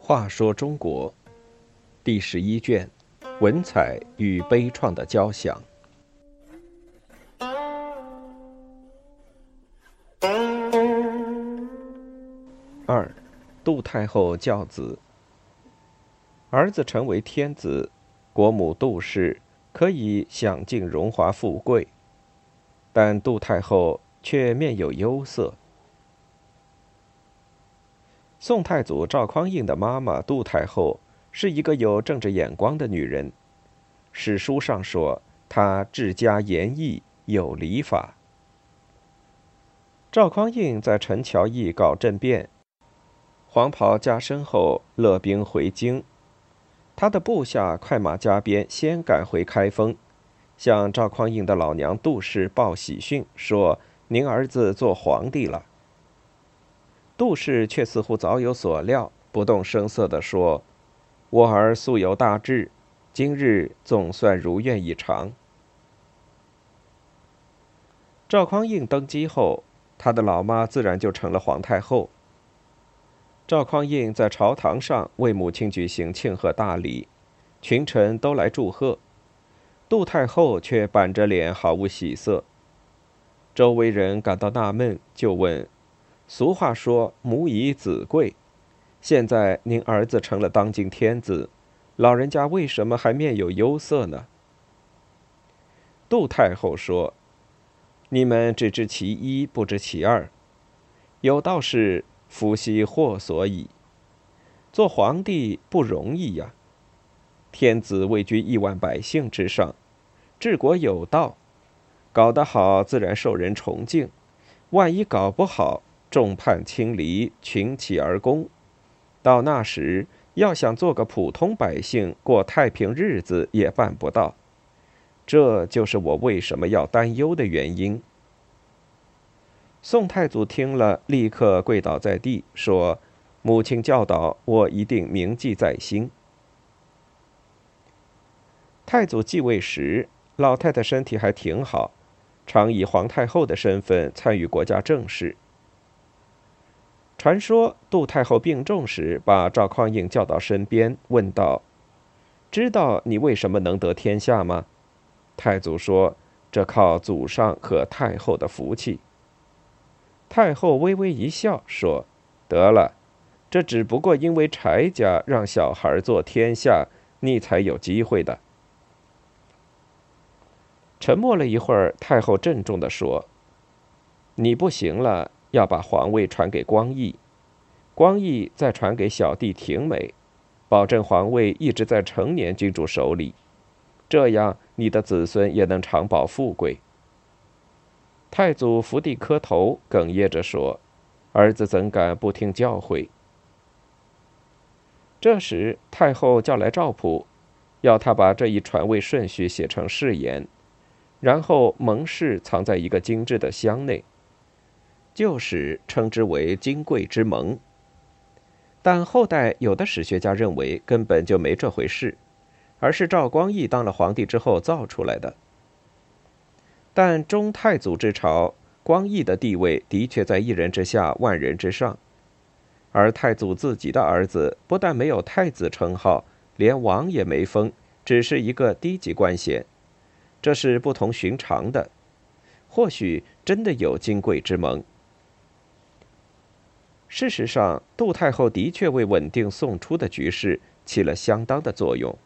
话说中国第十一卷：文采与悲怆的交响。二，杜太后教子，儿子成为天子，国母杜氏可以享尽荣华富贵，但杜太后却面有忧色。宋太祖赵匡胤的妈妈杜太后是一个有政治眼光的女人，史书上说她治家严义，有礼法。赵匡胤在陈桥驿搞政变，黄袍加身后勒兵回京，他的部下快马加鞭先赶回开封，向赵匡胤的老娘杜氏报喜讯，说：“您儿子做皇帝了。”杜氏却似乎早有所料，不动声色地说：“我儿素有大志，今日总算如愿以偿。”赵匡胤登基后，他的老妈自然就成了皇太后。赵匡胤在朝堂上为母亲举行庆贺大礼，群臣都来祝贺，杜太后却板着脸，毫无喜色。周围人感到纳闷，就问。俗话说“母以子贵”，现在您儿子成了当今天子，老人家为什么还面有忧色呢？杜太后说：“你们只知其一，不知其二。有道是‘福兮祸所倚’，做皇帝不容易呀。天子位居亿万百姓之上，治国有道，搞得好自然受人崇敬；万一搞不好，众叛亲离，群起而攻，到那时要想做个普通百姓过太平日子也办不到。这就是我为什么要担忧的原因。宋太祖听了，立刻跪倒在地，说：“母亲教导我，一定铭记在心。”太祖继位时，老太太身体还挺好，常以皇太后的身份参与国家政事。传说杜太后病重时，把赵匡胤叫到身边，问道：“知道你为什么能得天下吗？”太祖说：“这靠祖上和太后的福气。”太后微微一笑，说：“得了，这只不过因为柴家让小孩做天下，你才有机会的。”沉默了一会儿，太后郑重地说：“你不行了。”要把皇位传给光义，光义再传给小弟廷美，保证皇位一直在成年君主手里，这样你的子孙也能长保富贵。太祖伏地磕头，哽咽着说：“儿子怎敢不听教诲？”这时，太后叫来赵普，要他把这一传位顺序写成誓言，然后蒙氏藏在一个精致的箱内。旧史称之为金贵之盟，但后代有的史学家认为根本就没这回事，而是赵光义当了皇帝之后造出来的。但中太祖之朝，光义的地位的确在一人之下，万人之上，而太祖自己的儿子不但没有太子称号，连王也没封，只是一个低级官衔，这是不同寻常的。或许真的有金贵之盟。事实上，杜太后的确为稳定宋初的局势起了相当的作用。